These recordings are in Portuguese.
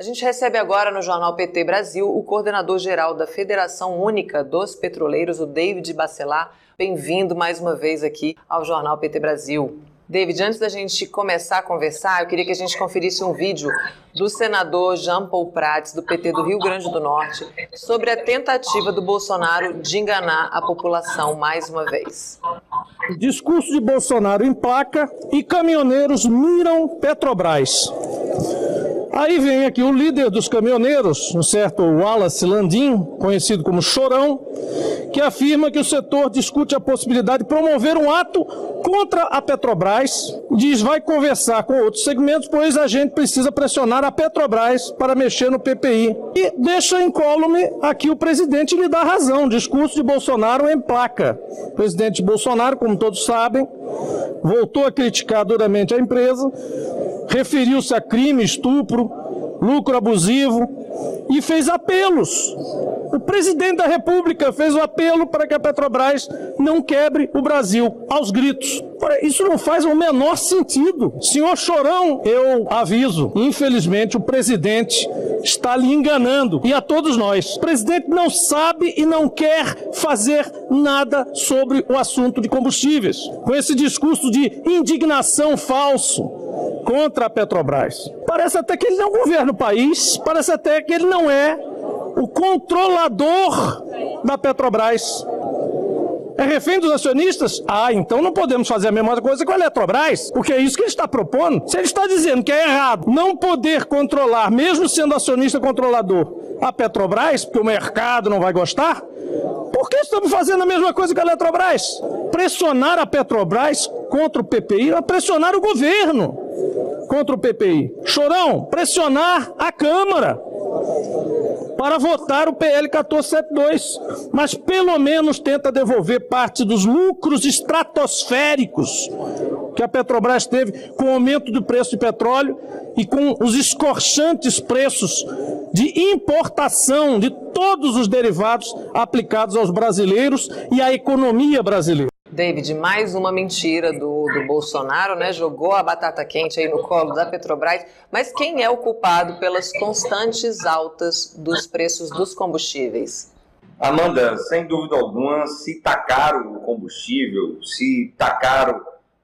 A gente recebe agora no Jornal PT Brasil o coordenador-geral da Federação Única dos Petroleiros, o David Bacelar. Bem-vindo mais uma vez aqui ao Jornal PT Brasil. David, antes da gente começar a conversar, eu queria que a gente conferisse um vídeo do senador Jean Paul Prats, do PT do Rio Grande do Norte, sobre a tentativa do Bolsonaro de enganar a população mais uma vez. Discurso de Bolsonaro em placa e caminhoneiros miram Petrobras. Aí vem aqui o líder dos caminhoneiros, um certo Wallace Landim, conhecido como Chorão, que afirma que o setor discute a possibilidade de promover um ato contra a Petrobras. Diz vai conversar com outros segmentos, pois a gente precisa pressionar a Petrobras para mexer no PPI. E deixa incólume aqui o presidente me dá razão. Discurso de Bolsonaro em placa. O presidente Bolsonaro, como todos sabem, voltou a criticar duramente a empresa, referiu-se a crime, estupro, lucro abusivo e fez apelos. O presidente da República fez o apelo para que a Petrobras não quebre o Brasil aos gritos. Isso não faz o menor sentido. Senhor Chorão, eu aviso, infelizmente o presidente está lhe enganando e a todos nós. O presidente não sabe e não quer fazer nada sobre o assunto de combustíveis. Com esse discurso de indignação falso, contra a Petrobras. Parece até que ele não governa o país, parece até que ele não é o controlador da Petrobras. É refém dos acionistas? Ah, então não podemos fazer a mesma coisa com a Eletrobras, porque é isso que ele está propondo. Se ele está dizendo que é errado não poder controlar, mesmo sendo acionista controlador, a Petrobras, porque o mercado não vai gostar, por que estamos fazendo a mesma coisa com a Eletrobras? Pressionar a Petrobras contra o PPI é pressionar o governo contra o PPI. Chorão, pressionar a Câmara para votar o PL 1472, mas pelo menos tenta devolver parte dos lucros estratosféricos que a Petrobras teve com o aumento do preço de petróleo e com os escorchantes preços de importação de todos os derivados aplicados aos brasileiros e à economia brasileira. David, mais uma mentira do, do Bolsonaro, né? Jogou a batata quente aí no colo da Petrobras. Mas quem é o culpado pelas constantes altas dos preços dos combustíveis? Amanda, sem dúvida alguma, se tacar o combustível, se tacar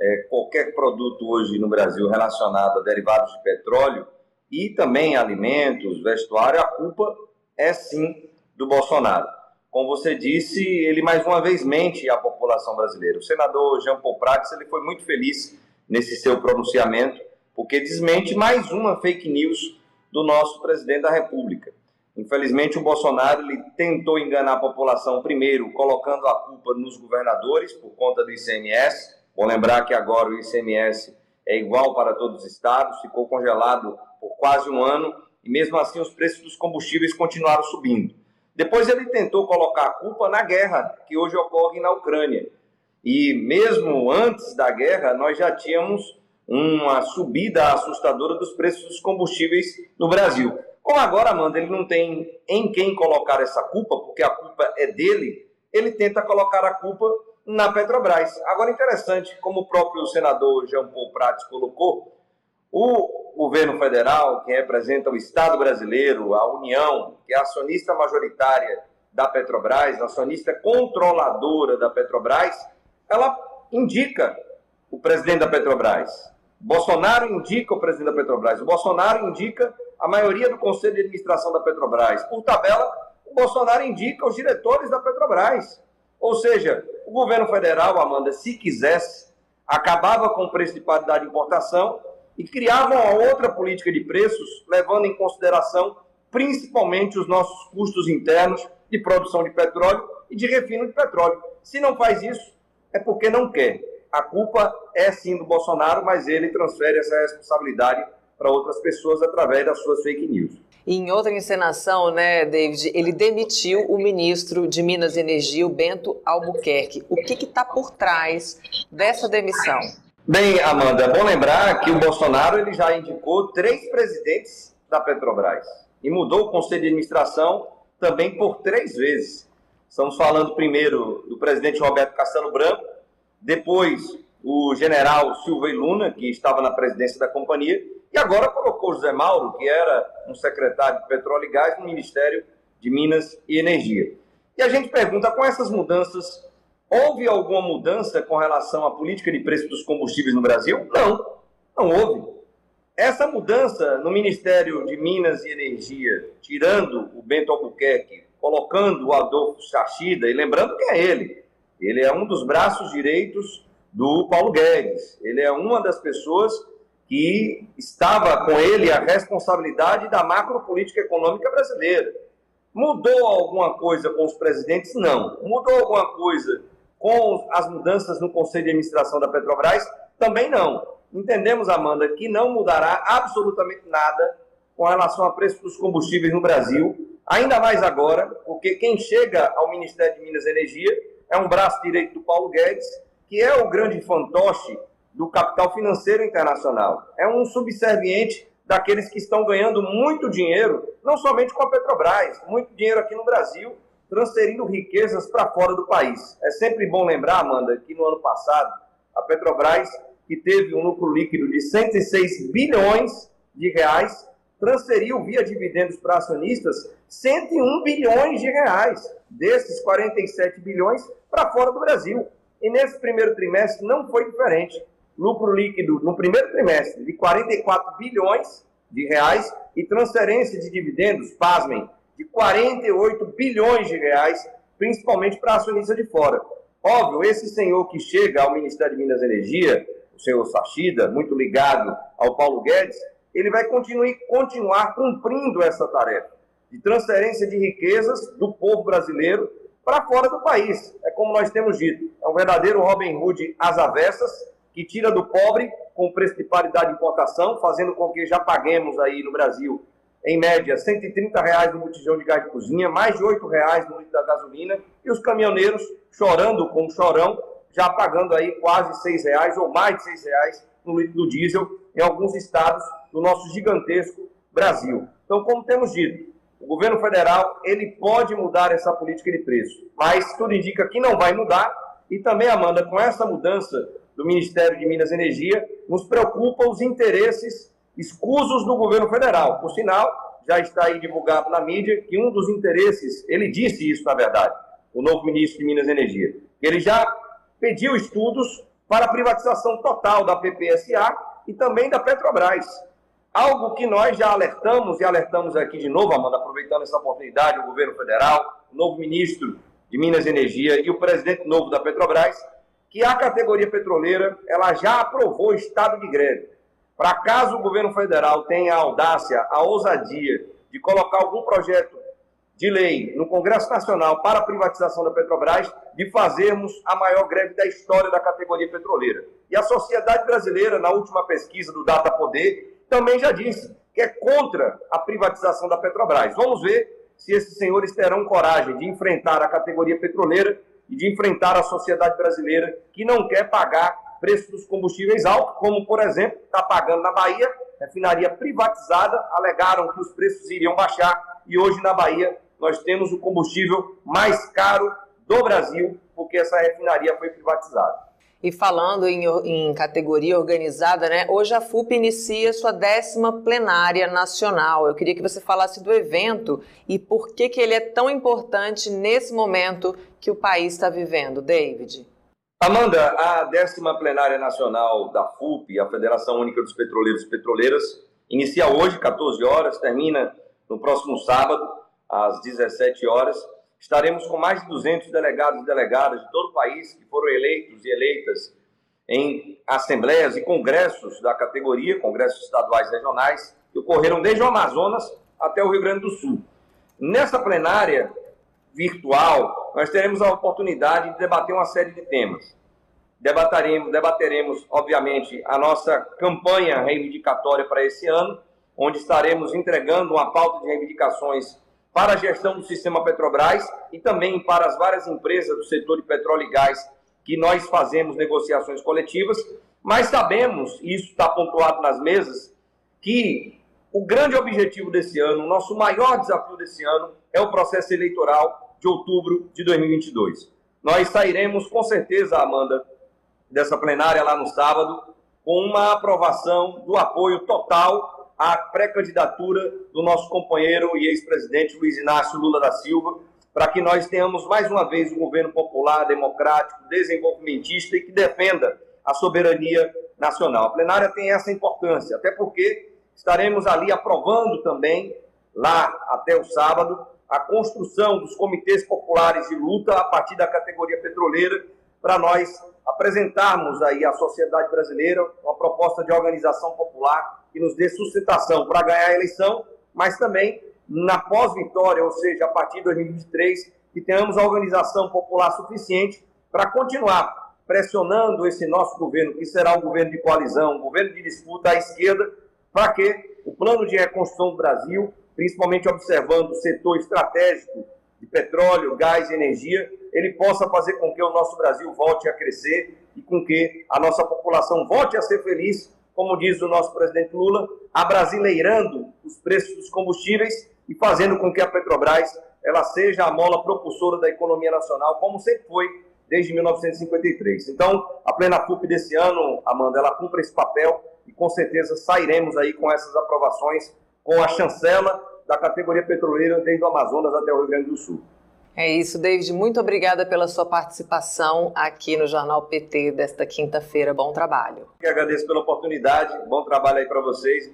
é, qualquer produto hoje no Brasil relacionado a derivados de petróleo e também alimentos, vestuário, a culpa é sim do Bolsonaro. Como você disse, ele mais uma vez mente à população brasileira. O senador Jean Paul Prats ele foi muito feliz nesse seu pronunciamento, porque desmente mais uma fake news do nosso presidente da República. Infelizmente, o Bolsonaro ele tentou enganar a população primeiro, colocando a culpa nos governadores por conta do ICMS. Vou lembrar que agora o ICMS é igual para todos os estados, ficou congelado por quase um ano e mesmo assim os preços dos combustíveis continuaram subindo. Depois ele tentou colocar a culpa na guerra que hoje ocorre na Ucrânia. E mesmo antes da guerra, nós já tínhamos uma subida assustadora dos preços dos combustíveis no Brasil. Como agora, Amanda, ele não tem em quem colocar essa culpa, porque a culpa é dele, ele tenta colocar a culpa na Petrobras. Agora, interessante, como o próprio senador Jean Paul Prats colocou, o governo federal, que representa o Estado brasileiro, a União, que é acionista majoritária da Petrobras, acionista controladora da Petrobras, ela indica o presidente da Petrobras. Bolsonaro indica o presidente da Petrobras. O Bolsonaro indica a maioria do conselho de administração da Petrobras. Por tabela, o Bolsonaro indica os diretores da Petrobras. Ou seja, o governo federal, Amanda, se quisesse, acabava com o preço de paridade de importação e criavam uma outra política de preços, levando em consideração principalmente os nossos custos internos de produção de petróleo e de refino de petróleo. Se não faz isso, é porque não quer. A culpa é sim do Bolsonaro, mas ele transfere essa responsabilidade para outras pessoas através das suas fake news. em outra encenação, né, David, ele demitiu o ministro de Minas e Energia, o Bento Albuquerque. O que está por trás dessa demissão? Bem, Amanda, é bom lembrar que o Bolsonaro ele já indicou três presidentes da Petrobras e mudou o conselho de administração também por três vezes. Estamos falando primeiro do presidente Roberto Castelo Branco, depois o general Silva Luna, que estava na presidência da companhia, e agora colocou José Mauro, que era um secretário de Petróleo e Gás, no Ministério de Minas e Energia. E a gente pergunta, com essas mudanças, houve alguma mudança com relação à política de preço dos combustíveis no Brasil? Não, não houve. Essa mudança no Ministério de Minas e Energia, tirando o Bento Albuquerque, colocando o Adolfo Chachida, e lembrando quem é ele, ele é um dos braços direitos do Paulo Guedes, ele é uma das pessoas que estava com ele a responsabilidade da macropolítica econômica brasileira. Mudou alguma coisa com os presidentes? Não. Mudou alguma coisa com as mudanças no Conselho de Administração da Petrobras? Também não. Entendemos, Amanda, que não mudará absolutamente nada com relação ao preço dos combustíveis no Brasil, ainda mais agora, porque quem chega ao Ministério de Minas e Energia é um braço direito do Paulo Guedes, que é o grande fantoche do capital financeiro internacional. É um subserviente daqueles que estão ganhando muito dinheiro, não somente com a Petrobras, muito dinheiro aqui no Brasil, transferindo riquezas para fora do país. É sempre bom lembrar, Amanda, que no ano passado a Petrobras, que teve um lucro líquido de 106 bilhões de reais, transferiu via dividendos para acionistas 101 bilhões de reais, desses 47 bilhões para fora do Brasil. E nesse primeiro trimestre não foi diferente lucro líquido no primeiro trimestre de 44 bilhões de reais e transferência de dividendos, pasmem, de 48 bilhões de reais, principalmente para acionistas de fora. Óbvio, esse senhor que chega ao Ministério de Minas e Energia, o senhor Sachida, muito ligado ao Paulo Guedes, ele vai continuar, continuar cumprindo essa tarefa de transferência de riquezas do povo brasileiro para fora do país. É como nós temos dito, é um verdadeiro Robin Hood às avessas, que tira do pobre com preço de paridade de importação, fazendo com que já paguemos aí no Brasil, em média, 130 reais no botijão de gás de cozinha, mais de R$ reais no litro da gasolina, e os caminhoneiros chorando com o chorão, já pagando aí quase R$ reais ou mais de R$ reais no litro do diesel em alguns estados do nosso gigantesco Brasil. Então, como temos dito, o governo federal ele pode mudar essa política de preço, mas tudo indica que não vai mudar. E também, Amanda, com essa mudança do Ministério de Minas e Energia, nos preocupa os interesses escusos do governo federal. Por sinal, já está aí divulgado na mídia que um dos interesses, ele disse isso na verdade, o novo ministro de Minas e Energia, ele já pediu estudos para a privatização total da PPSA e também da Petrobras. Algo que nós já alertamos e alertamos aqui de novo, Amanda, aproveitando essa oportunidade, o governo federal, o novo ministro de Minas e Energia e o presidente novo da Petrobras, que a categoria petroleira ela já aprovou estado de greve. Para caso o governo federal tenha a audácia, a ousadia de colocar algum projeto de lei no Congresso Nacional para a privatização da Petrobras, de fazermos a maior greve da história da categoria petroleira. E a sociedade brasileira, na última pesquisa do Data Poder, também já disse que é contra a privatização da Petrobras. Vamos ver se esses senhores terão coragem de enfrentar a categoria petroleira e de enfrentar a sociedade brasileira que não quer pagar preço dos combustíveis altos, como, por exemplo, está pagando na Bahia, refinaria privatizada, alegaram que os preços iriam baixar e hoje na Bahia nós temos o combustível mais caro do Brasil, porque essa refinaria foi privatizada. E falando em, em, categoria organizada, né? Hoje a FUP inicia sua décima plenária nacional. Eu queria que você falasse do evento e por que, que ele é tão importante nesse momento que o país está vivendo, David. Amanda, a décima plenária nacional da FUP, a Federação Única dos Petroleiros e Petroleiras, inicia hoje, 14 horas, termina no próximo sábado, às 17 horas estaremos com mais de 200 delegados e delegadas de todo o país que foram eleitos e eleitas em assembleias e congressos da categoria, congressos estaduais e regionais, que ocorreram desde o Amazonas até o Rio Grande do Sul. Nessa plenária virtual, nós teremos a oportunidade de debater uma série de temas. Debateremos, debateremos, obviamente, a nossa campanha reivindicatória para esse ano, onde estaremos entregando uma pauta de reivindicações para a gestão do sistema Petrobras e também para as várias empresas do setor de petróleo e gás que nós fazemos negociações coletivas, mas sabemos, e isso está pontuado nas mesas, que o grande objetivo desse ano, o nosso maior desafio desse ano, é o processo eleitoral de outubro de 2022. Nós sairemos, com certeza, Amanda, dessa plenária lá no sábado, com uma aprovação do apoio total à pré-candidatura do nosso companheiro e ex-presidente Luiz Inácio Lula da Silva, para que nós tenhamos mais uma vez um governo popular, democrático, desenvolvimentista e que defenda a soberania nacional. A plenária tem essa importância, até porque estaremos ali aprovando também, lá até o sábado, a construção dos comitês populares de luta a partir da categoria petroleira, para nós apresentarmos aí à sociedade brasileira uma proposta de organização popular que nos dê sustentação para ganhar a eleição, mas também na pós-vitória, ou seja, a partir de 2023, que tenhamos a organização popular suficiente para continuar pressionando esse nosso governo, que será um governo de coalizão, um governo de disputa à esquerda, para que o plano de reconstrução do Brasil, principalmente observando o setor estratégico de petróleo, gás e energia, ele possa fazer com que o nosso Brasil volte a crescer e com que a nossa população volte a ser feliz, como diz o nosso presidente Lula, abrasileirando os preços dos combustíveis e fazendo com que a Petrobras ela seja a mola propulsora da economia nacional, como sempre foi desde 1953. Então, a Plena FUP desse ano, Amanda, ela cumpre esse papel e com certeza sairemos aí com essas aprovações com a chancela da categoria petroleira desde o Amazonas até o Rio Grande do Sul. É isso, David. Muito obrigada pela sua participação aqui no Jornal PT desta quinta-feira. Bom trabalho. Eu agradeço pela oportunidade. Bom trabalho aí para vocês.